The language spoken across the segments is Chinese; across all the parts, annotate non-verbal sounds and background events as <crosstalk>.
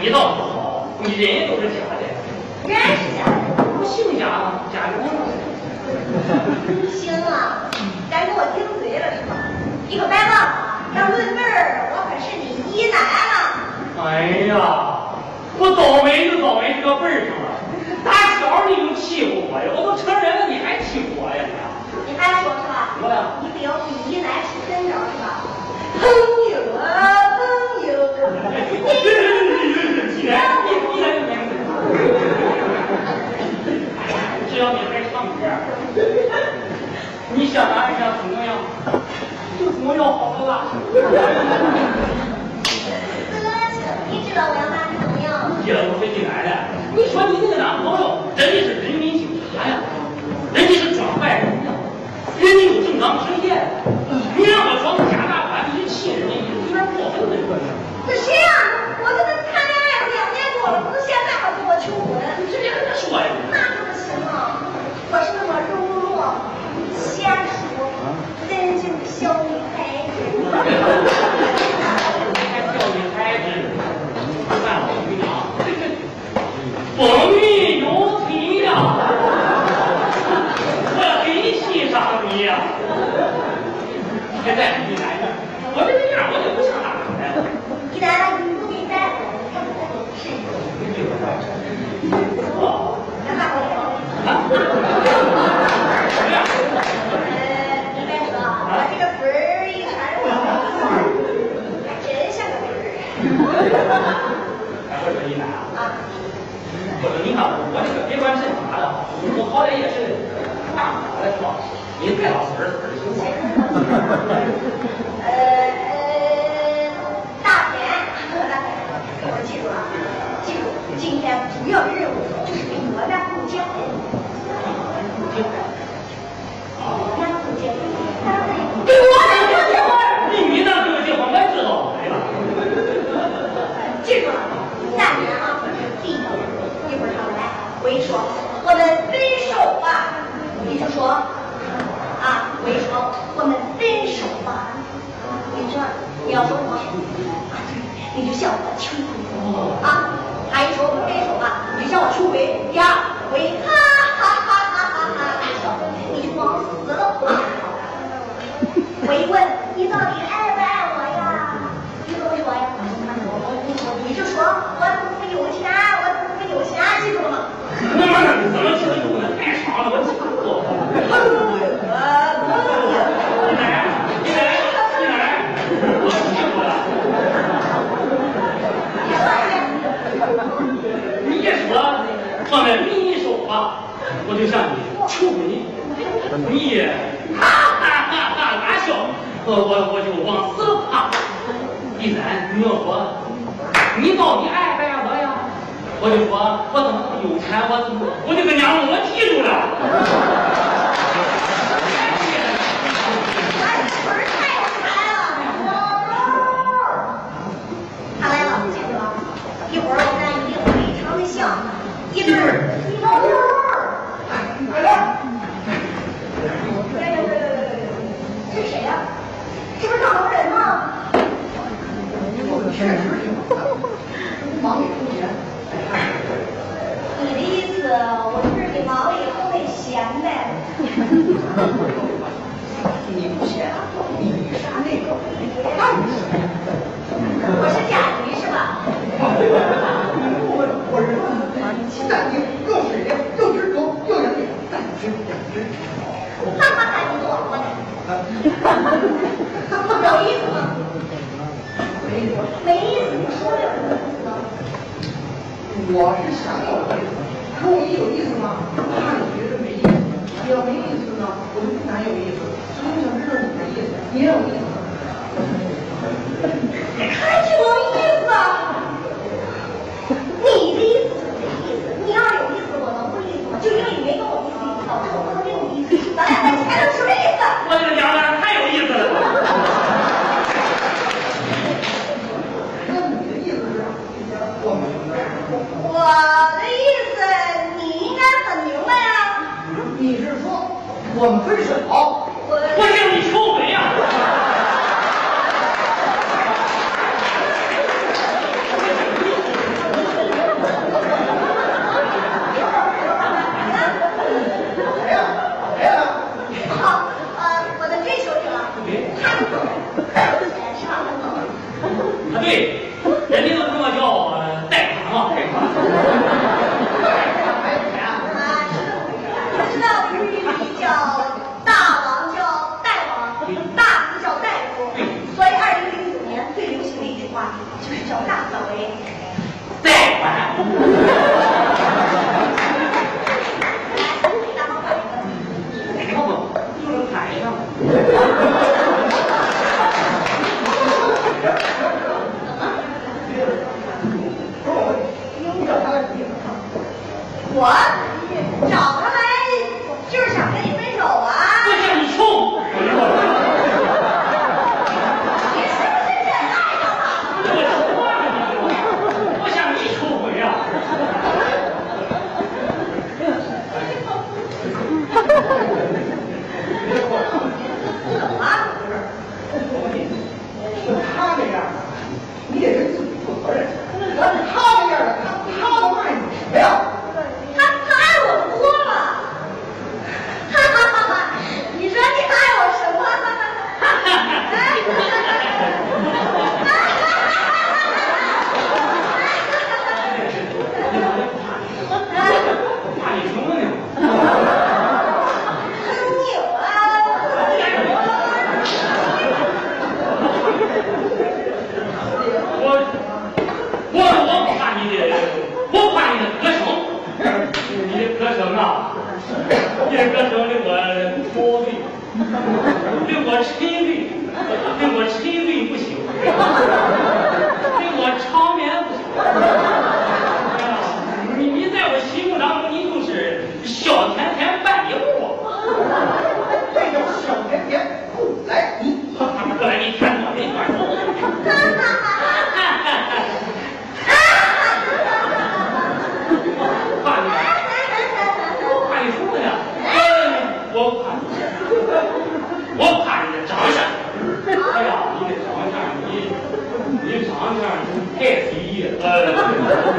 你倒好，你人都是假的。人是假的，我姓贾，贾永生。行啊，敢跟我顶嘴了是吧？你可别忘了，要论辈儿，我可是你姨奶了。哎呀，我倒霉就倒霉这个辈儿上。哥 <laughs> 哥你知道我要把你怎么样你知我是你来奶你说你那个男朋友？真的是我也是。干不了是吧您别老损人损人行不我们你手吧，我就向你，求你，你，哈哈哈！哪笑？我我我就往死了怕。第三，你要说，你到底爱不爱我呀？我就说，我怎么有钱？我我就个娘们，我记住了。忙里偷闲。你的意思，我是你忙里偷那闲呗？<laughs> 你不是啊？你啥那个？我是甲鱼是吧？我我我是鸡蛋鱼，又水灵，又直头，又有脸，但只两只。哈哈，哈不错，我的。有意思？没意思你说点什么意思呢我是想有意思可我一有意思吗怕你觉得没意思要没意思呢我就不敢有意思所以我想知道你的意思你也有意思你看着我一好我叫你出你找他干？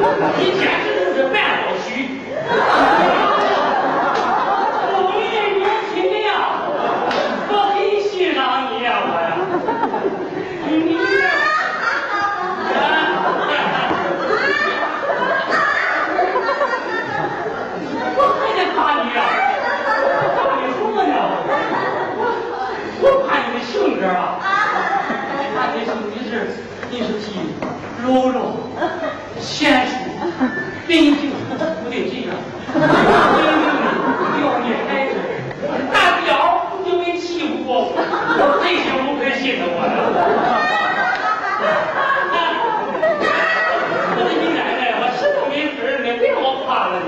你简直就是半老徐我年轻的呀我欣赏你呀我还得夸你呀夸你我夸你的性格啊你你是你是替柔柔先署真就不对劲啊闺女要你孩子大脚了就没欺负过我我些就不开心了我我日你奶奶我实在你别让我了你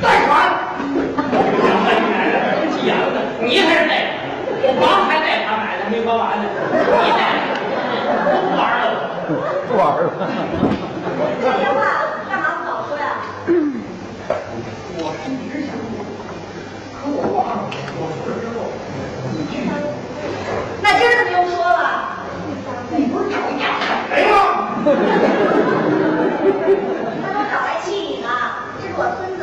贷款。两万元，急眼了，你还是贷，我房还贷款买的，没还完呢，你贷，不玩了，不玩了。这电话干嘛不早说呀？我一直想说，可我忘了，我说了之后，你去。那今儿怎么又说了？你不是找丫头来吗？他都找来气你呢，这是我孙子。